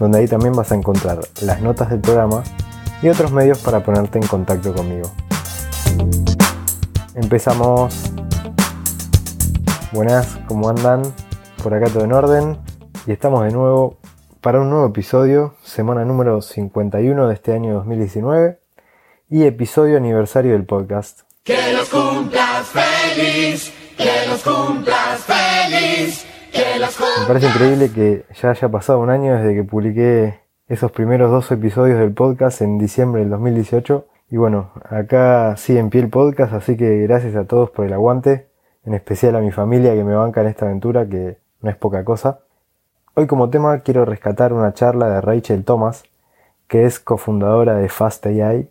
donde ahí también vas a encontrar las notas del programa y otros medios para ponerte en contacto conmigo. Empezamos. Buenas, ¿cómo andan? Por acá todo en orden. Y estamos de nuevo para un nuevo episodio, semana número 51 de este año 2019 y episodio aniversario del podcast. Que los cumplas feliz, que los cumplas feliz, Me parece increíble que ya haya pasado un año desde que publiqué esos primeros dos episodios del podcast en diciembre del 2018 y bueno, acá sigue en pie el podcast, así que gracias a todos por el aguante, en especial a mi familia que me banca en esta aventura, que no es poca cosa. Hoy como tema quiero rescatar una charla de Rachel Thomas, que es cofundadora de Fast AI,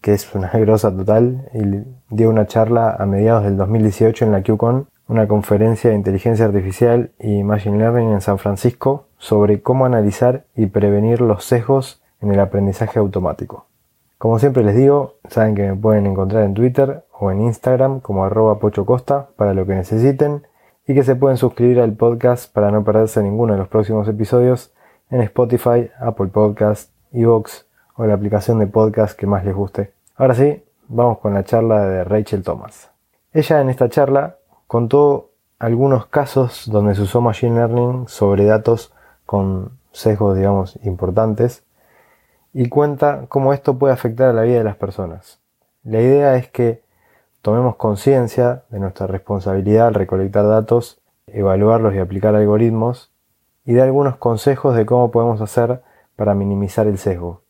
que es una grosa total, y dio una charla a mediados del 2018 en la QCon, una conferencia de inteligencia artificial y machine learning en San Francisco, sobre cómo analizar y prevenir los sesgos en el aprendizaje automático. Como siempre les digo, saben que me pueden encontrar en Twitter o en Instagram como arroba pochocosta para lo que necesiten y que se pueden suscribir al podcast para no perderse ninguno de los próximos episodios en Spotify, Apple Podcast, Evox o la aplicación de podcast que más les guste. Ahora sí, vamos con la charla de Rachel Thomas. Ella en esta charla contó algunos casos donde se usó Machine Learning sobre datos con sesgos, digamos, importantes y cuenta cómo esto puede afectar a la vida de las personas. La idea es que tomemos conciencia de nuestra responsabilidad al recolectar datos, evaluarlos y aplicar algoritmos y de algunos consejos de cómo podemos hacer para minimizar el sesgo.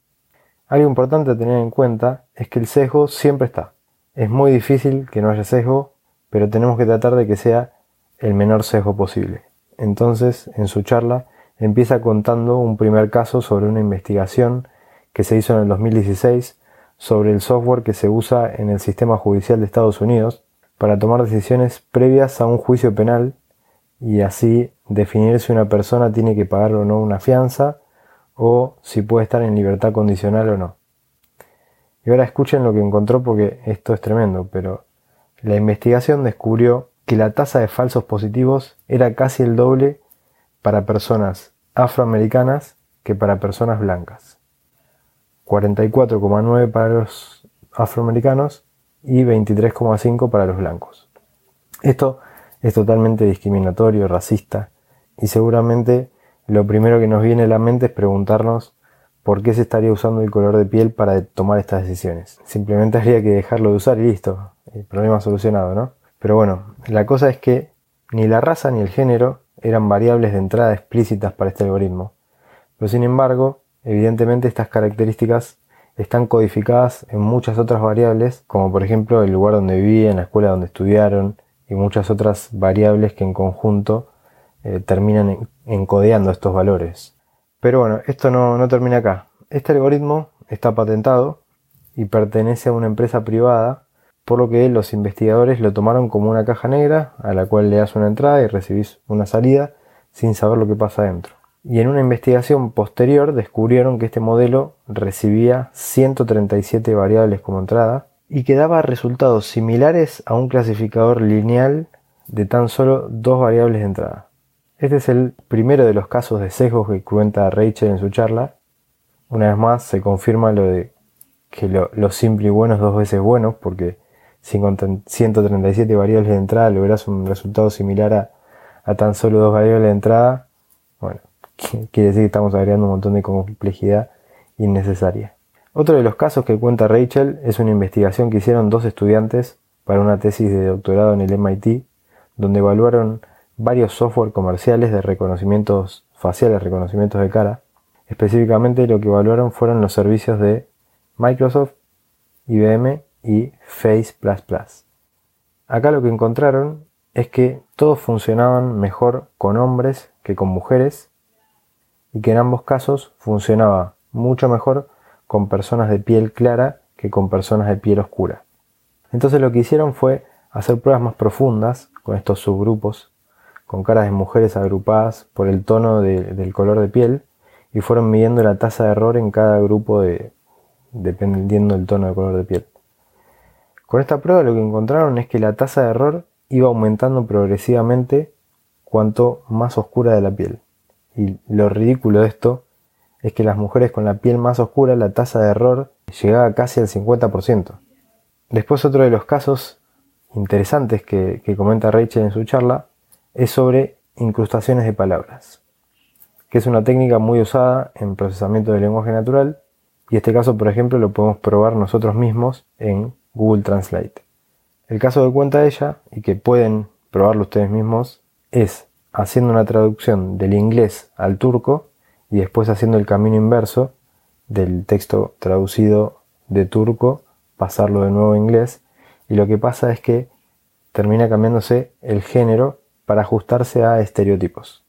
Algo importante a tener en cuenta es que el sesgo siempre está. Es muy difícil que no haya sesgo, pero tenemos que tratar de que sea el menor sesgo posible. Entonces, en su charla, empieza contando un primer caso sobre una investigación que se hizo en el 2016 sobre el software que se usa en el sistema judicial de Estados Unidos para tomar decisiones previas a un juicio penal y así definir si una persona tiene que pagar o no una fianza o si puede estar en libertad condicional o no. Y ahora escuchen lo que encontró porque esto es tremendo, pero la investigación descubrió que la tasa de falsos positivos era casi el doble para personas afroamericanas que para personas blancas. 44,9 para los afroamericanos y 23,5 para los blancos. Esto es totalmente discriminatorio, racista, y seguramente lo primero que nos viene a la mente es preguntarnos por qué se estaría usando el color de piel para tomar estas decisiones. Simplemente habría que dejarlo de usar y listo, el problema solucionado, ¿no? Pero bueno, la cosa es que ni la raza ni el género eran variables de entrada explícitas para este algoritmo. Pero sin embargo, Evidentemente estas características están codificadas en muchas otras variables, como por ejemplo el lugar donde vivían, la escuela donde estudiaron y muchas otras variables que en conjunto eh, terminan encodeando estos valores. Pero bueno, esto no, no termina acá. Este algoritmo está patentado y pertenece a una empresa privada, por lo que los investigadores lo tomaron como una caja negra a la cual le das una entrada y recibís una salida sin saber lo que pasa dentro y en una investigación posterior descubrieron que este modelo recibía 137 variables como entrada y que daba resultados similares a un clasificador lineal de tan solo dos variables de entrada. Este es el primero de los casos de sesgos que cuenta Rachel en su charla. Una vez más se confirma lo de que lo, simple y bueno es dos veces bueno, porque 137 variables de entrada logras un resultado similar a, a tan solo dos variables de entrada, bueno, quiere decir que estamos agregando un montón de complejidad innecesaria. Otro de los casos que cuenta Rachel es una investigación que hicieron dos estudiantes para una tesis de doctorado en el MIT, donde evaluaron varios software comerciales de reconocimientos faciales, reconocimientos de cara. Específicamente lo que evaluaron fueron los servicios de Microsoft, IBM y Face++. Acá lo que encontraron es que todos funcionaban mejor con hombres que con mujeres y que en ambos casos funcionaba mucho mejor con personas de piel clara que con personas de piel oscura. Entonces lo que hicieron fue hacer pruebas más profundas con estos subgrupos, con caras de mujeres agrupadas por el tono del color de piel, y fueron midiendo la tasa de error en cada grupo de, dependiendo del tono de color de piel. Con esta prueba lo que encontraron es que la tasa de error iba aumentando progresivamente cuanto más oscura de la piel. Y lo ridículo de esto es que las mujeres con la piel más oscura la tasa de error llegaba casi al 50%. Después otro de los casos interesantes que, que comenta Rachel en su charla es sobre incrustaciones de palabras, que es una técnica muy usada en procesamiento de lenguaje natural y este caso, por ejemplo, lo podemos probar nosotros mismos en Google Translate. El caso que cuenta ella, y que pueden probarlo ustedes mismos, es haciendo una traducción del inglés al turco y después haciendo el camino inverso del texto traducido de turco, pasarlo de nuevo a inglés, y lo que pasa es que termina cambiándose el género para ajustarse a estereotipos.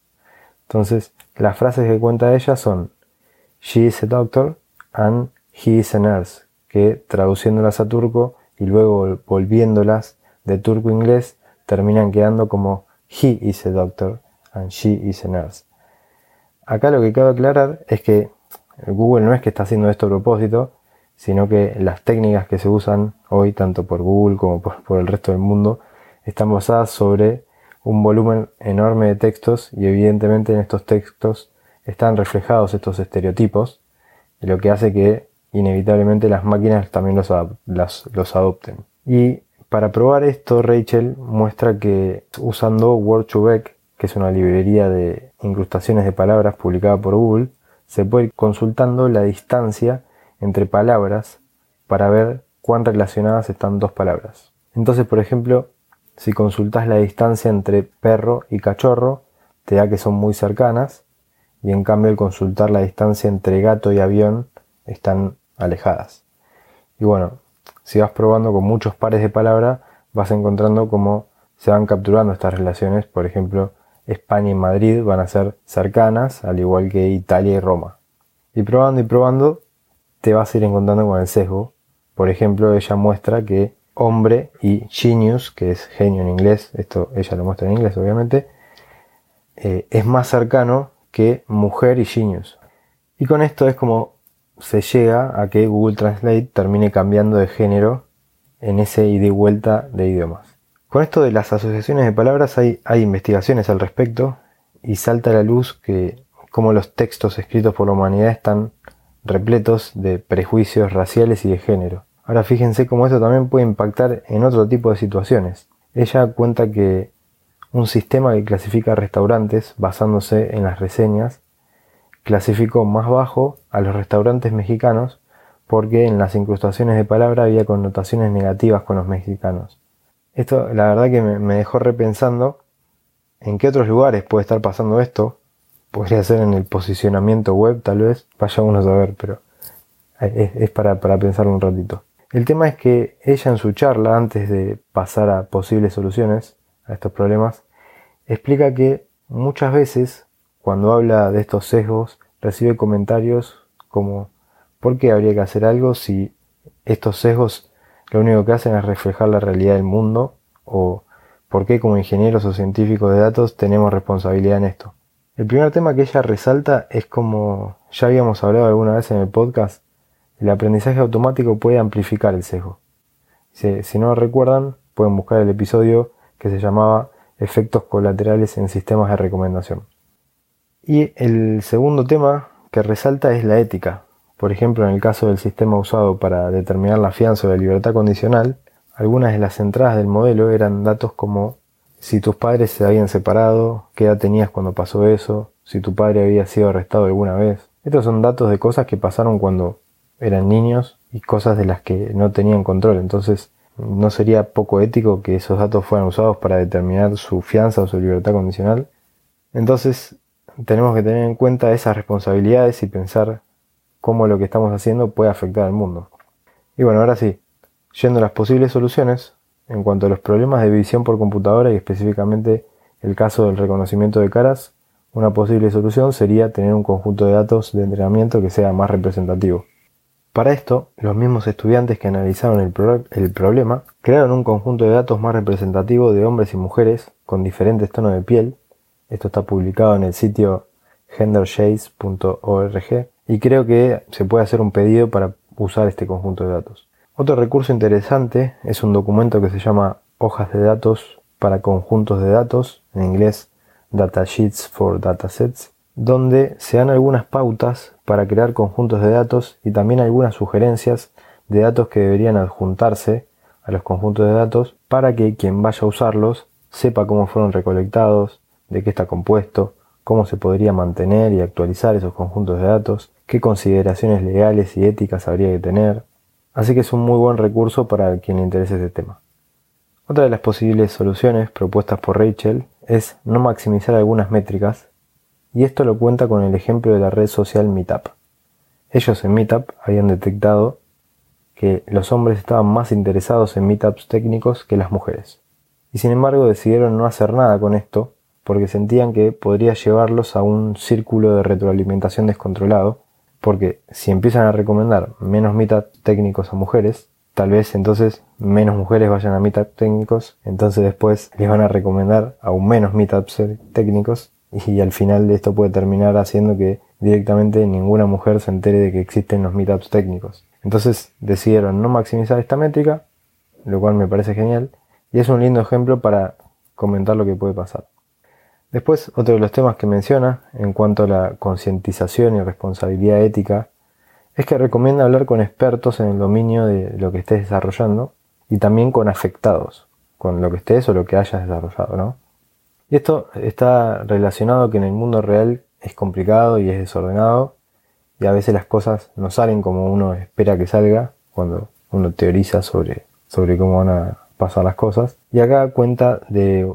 Entonces, las frases que cuenta ella son She is a doctor and he is a nurse, que traduciéndolas a turco y luego volviéndolas de turco a inglés terminan quedando como he is a doctor and she is a nurse. Acá lo que cabe aclarar es que Google no es que está haciendo esto a propósito, sino que las técnicas que se usan hoy, tanto por Google como por el resto del mundo, están basadas sobre un volumen enorme de textos y evidentemente en estos textos están reflejados estos estereotipos, lo que hace que inevitablemente las máquinas también los, los adopten. Y para probar esto, Rachel muestra que usando Word2Vec, que es una librería de incrustaciones de palabras publicada por Google, se puede ir consultando la distancia entre palabras para ver cuán relacionadas están dos palabras. Entonces, por ejemplo, si consultas la distancia entre perro y cachorro, te da que son muy cercanas, y en cambio el consultar la distancia entre gato y avión están alejadas. Y bueno, si vas probando con muchos pares de palabras, vas encontrando cómo se van capturando estas relaciones. Por ejemplo, España y Madrid van a ser cercanas, al igual que Italia y Roma. Y probando y probando, te vas a ir encontrando con el sesgo. Por ejemplo, ella muestra que hombre y genius, que es genio en inglés, esto ella lo muestra en inglés obviamente, eh, es más cercano que mujer y genius. Y con esto es como se llega a que Google Translate termine cambiando de género en ese ida y vuelta de idiomas. Con esto de las asociaciones de palabras hay, investigaciones al respecto y salta a la luz que como los textos escritos por la humanidad están repletos de prejuicios raciales y de género. Ahora fíjense cómo esto también puede impactar en otro tipo de situaciones. Ella cuenta que un sistema que clasifica restaurantes basándose en las reseñas clasificó más bajo a los restaurantes mexicanos porque en las incrustaciones de palabra había connotaciones negativas con los mexicanos. Esto la verdad que me, dejó repensando en qué otros lugares puede estar pasando esto. Podría ser en el posicionamiento web tal vez, vaya uno a saber, pero es, para, para pensar un ratito. El tema es que ella en su charla, antes de pasar a posibles soluciones a estos problemas, explica que muchas veces cuando habla de estos sesgos recibe comentarios como ¿por qué habría que hacer algo si estos sesgos lo único que hacen es reflejar la realidad del mundo? ¿O por qué como ingenieros o científicos de datos tenemos responsabilidad en esto? El primer tema que ella resalta es como ya habíamos hablado alguna vez en el podcast, el aprendizaje automático puede amplificar el sesgo. Si, no lo recuerdan, pueden buscar el episodio que se llamaba Efectos colaterales en sistemas de recomendación. Y el segundo tema que resalta es la ética. Por ejemplo, en el caso del sistema usado para determinar la fianza o la libertad condicional, algunas de las entradas del modelo eran datos como si tus padres se habían separado, qué edad tenías cuando pasó eso, si tu padre había sido arrestado alguna vez. Estos son datos de cosas que pasaron cuando eran niños y cosas de las que no tenían control. Entonces, no sería poco ético que esos datos fueran usados para determinar su fianza o su libertad condicional. Entonces, tenemos que tener en cuenta esas responsabilidades y pensar cómo lo que estamos haciendo puede afectar al mundo. Y bueno, ahora sí, yendo a las posibles soluciones, en cuanto a los problemas de visión por computadora y específicamente el caso del reconocimiento de caras, una posible solución sería tener un conjunto de datos de entrenamiento que sea más representativo. Para esto, los mismos estudiantes que analizaron el, problema crearon un conjunto de datos más representativo de hombres y mujeres con diferentes tonos de piel. Esto está publicado en el sitio gendershades.org y creo que se puede hacer un pedido para usar este conjunto de datos. Otro recurso interesante es un documento que se llama hojas de datos para conjuntos de datos, en inglés Datasheets for Datasets, donde se dan algunas pautas para crear conjuntos de datos y también algunas sugerencias de datos que deberían adjuntarse a los conjuntos de datos para que quien vaya a usarlos sepa cómo fueron recolectados, de qué está compuesto, cómo se podría mantener y actualizar esos conjuntos de datos, qué consideraciones legales y éticas habría que tener. Así que es un muy buen recurso para quien le interese este tema. Otra de las posibles soluciones propuestas por Rachel es no maximizar algunas métricas, y esto lo cuenta con el ejemplo de la red social Meetup. Ellos en Meetup habían detectado que los hombres estaban más interesados en meetups técnicos que las mujeres. Y sin embargo decidieron no hacer nada con esto porque sentían que podría llevarlos a un círculo de retroalimentación descontrolado, porque si empiezan a recomendar menos meetups técnicos a mujeres, tal vez entonces menos mujeres vayan a meetups técnicos, entonces después les van a recomendar aún menos meetups técnicos y al final esto puede terminar haciendo que directamente ninguna mujer se entere de que existen los meetups técnicos. Entonces decidieron no maximizar esta métrica, lo cual me parece genial, y es un lindo ejemplo para comentar lo que puede pasar. Después, otro de los temas que menciona en cuanto a la concientización y responsabilidad ética es que recomienda hablar con expertos en el dominio de lo que estés desarrollando y también con afectados, con lo que estés o lo que hayas desarrollado, ¿no? Y esto está relacionado que en el mundo real es complicado y es desordenado y a veces las cosas no salen como uno espera que salga cuando uno teoriza sobre, sobre cómo van a pasar las cosas. Y acá cuenta de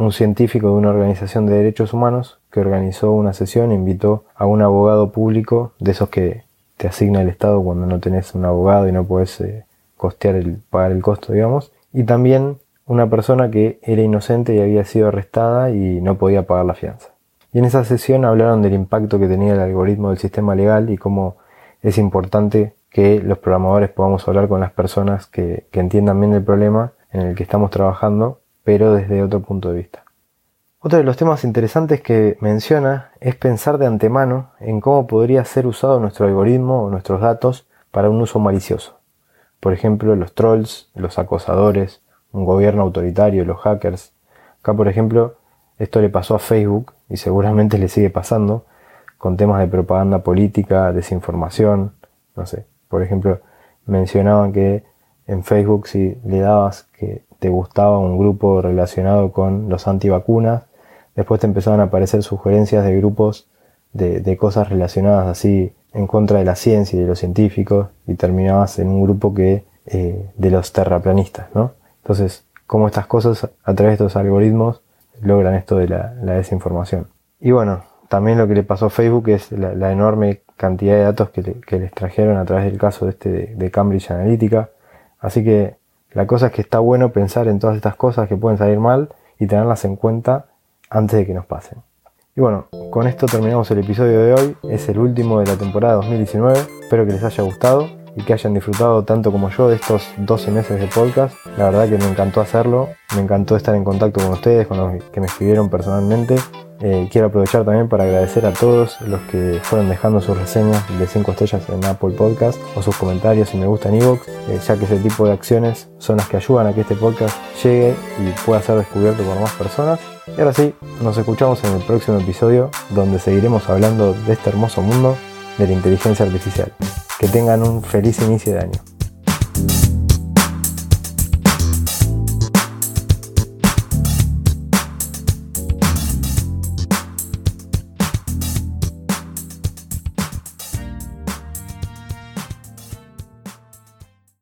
un científico de una organización de derechos humanos que organizó una sesión e invitó a un abogado público de esos que te asigna el Estado cuando no tenés un abogado y no puedes eh, costear el, pagar el costo, digamos. Y también una persona que era inocente y había sido arrestada y no podía pagar la fianza. Y en esa sesión hablaron del impacto que tenía el algoritmo del sistema legal y cómo es importante que los programadores podamos hablar con las personas que, que entiendan bien el problema en el que estamos trabajando, pero desde otro punto de vista. Otro de los temas interesantes que menciona es pensar de antemano en cómo podría ser usado nuestro algoritmo o nuestros datos para un uso malicioso. Por ejemplo, los trolls, los acosadores, un gobierno autoritario, los hackers. Acá, por ejemplo, esto le pasó a Facebook y seguramente le sigue pasando con temas de propaganda política, desinformación, no sé. Por ejemplo, mencionaban que en Facebook si le dabas que te gustaba un grupo relacionado con los antivacunas, Después te empezaban a aparecer sugerencias de grupos de, cosas relacionadas así en contra de la ciencia y de los científicos y terminabas en un grupo que eh, de los terraplanistas, ¿no? Entonces, cómo estas cosas a través de estos algoritmos logran esto de la, desinformación. Y bueno, también lo que le pasó a Facebook es la, enorme cantidad de datos que, les trajeron a través del caso de este de Cambridge Analytica. Así que la cosa es que está bueno pensar en todas estas cosas que pueden salir mal y tenerlas en cuenta antes de que nos pasen. Y bueno, con esto terminamos el episodio de hoy, es el último de la temporada 2019, espero que les haya gustado y que hayan disfrutado tanto como yo de estos 12 meses de podcast. La verdad que me encantó hacerlo, me encantó estar en contacto con ustedes, con los que me escribieron personalmente. Eh, quiero aprovechar también para agradecer a todos los que fueron dejando sus reseñas de 5 estrellas en Apple Podcast o sus comentarios y me gusta en iVoox, eh, ya que ese tipo de acciones son las que ayudan a que este podcast llegue y pueda ser descubierto por más personas. Y ahora sí, nos escuchamos en el próximo episodio donde seguiremos hablando de este hermoso mundo de la inteligencia artificial. Que tengan un feliz inicio de año.